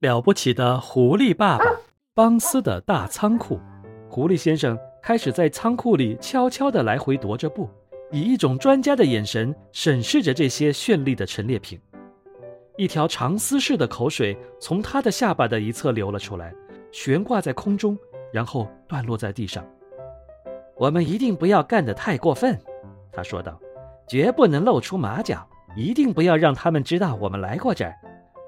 了不起的狐狸爸爸邦斯的大仓库，狐狸先生开始在仓库里悄悄地来回踱着步，以一种专家的眼神审视着这些绚丽的陈列品。一条长丝似的口水从他的下巴的一侧流了出来，悬挂在空中，然后断落在地上。我们一定不要干得太过分，他说道，绝不能露出马脚，一定不要让他们知道我们来过这儿。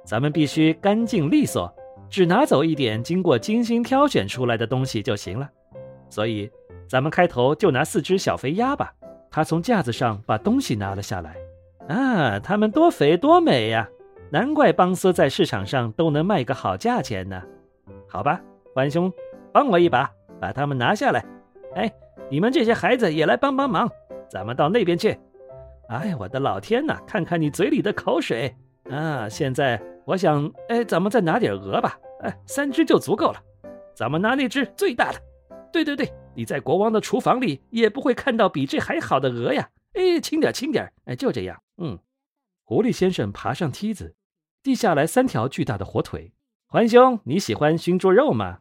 咱们必须干净利索，只拿走一点经过精心挑选出来的东西就行了。所以，咱们开头就拿四只小肥鸭吧。他从架子上把东西拿了下来。啊，它们多肥多美呀！难怪邦斯在市场上都能卖个好价钱呢。好吧，欢兄，帮我一把，把它们拿下来。哎，你们这些孩子也来帮帮忙。咱们到那边去。哎，我的老天哪！看看你嘴里的口水啊！现在。我想，哎，咱们再拿点鹅吧，哎，三只就足够了。咱们拿那只最大的。对对对，你在国王的厨房里也不会看到比这还好的鹅呀。哎，轻点，轻点，哎，就这样。嗯，狐狸先生爬上梯子，递下来三条巨大的火腿。欢兄，你喜欢熏猪肉吗？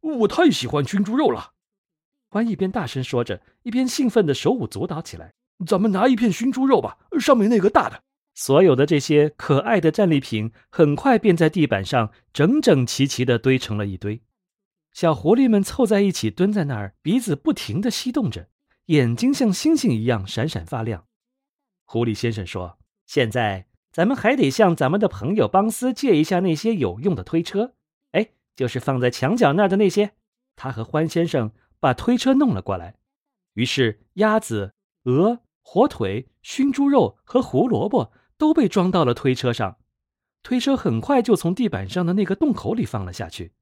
我太喜欢熏猪肉了。欢一边大声说着，一边兴奋地手舞足蹈起来。咱们拿一片熏猪肉吧，上面那个大的。所有的这些可爱的战利品很快便在地板上整整齐齐地堆成了一堆。小狐狸们凑在一起蹲在那儿，鼻子不停地吸动着，眼睛像星星一样闪闪发亮。狐狸先生说：“现在咱们还得向咱们的朋友邦斯借一下那些有用的推车，哎，就是放在墙角那儿的那些。”他和欢先生把推车弄了过来。于是，鸭子、鹅、火腿、熏猪肉和胡萝卜。都被装到了推车上，推车很快就从地板上的那个洞口里放了下去，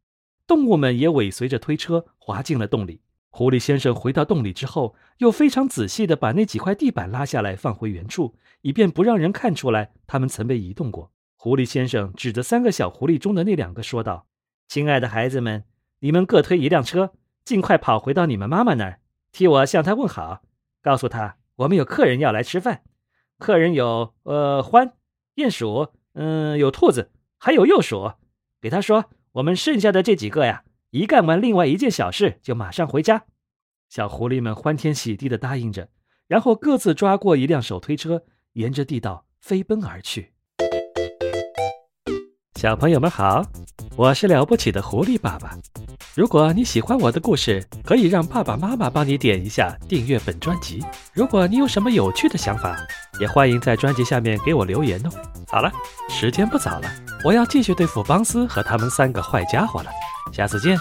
动物们也尾随着推车滑进了洞里。狐狸先生回到洞里之后，又非常仔细地把那几块地板拉下来放回原处，以便不让人看出来它们曾被移动过。狐狸先生指着三个小狐狸中的那两个说道：“亲爱的孩子们，你们各推一辆车，尽快跑回到你们妈妈那儿，替我向她问好，告诉她我们有客人要来吃饭。”客人有呃獾、鼹鼠，嗯，有兔子，还有鼬鼠。给他说，我们剩下的这几个呀，一干完另外一件小事，就马上回家。小狐狸们欢天喜地的答应着，然后各自抓过一辆手推车，沿着地道飞奔而去。小朋友们好，我是了不起的狐狸爸爸。如果你喜欢我的故事，可以让爸爸妈妈帮你点一下订阅本专辑。如果你有什么有趣的想法，也欢迎在专辑下面给我留言哦。好了，时间不早了，我要继续对付邦斯和他们三个坏家伙了。下次见。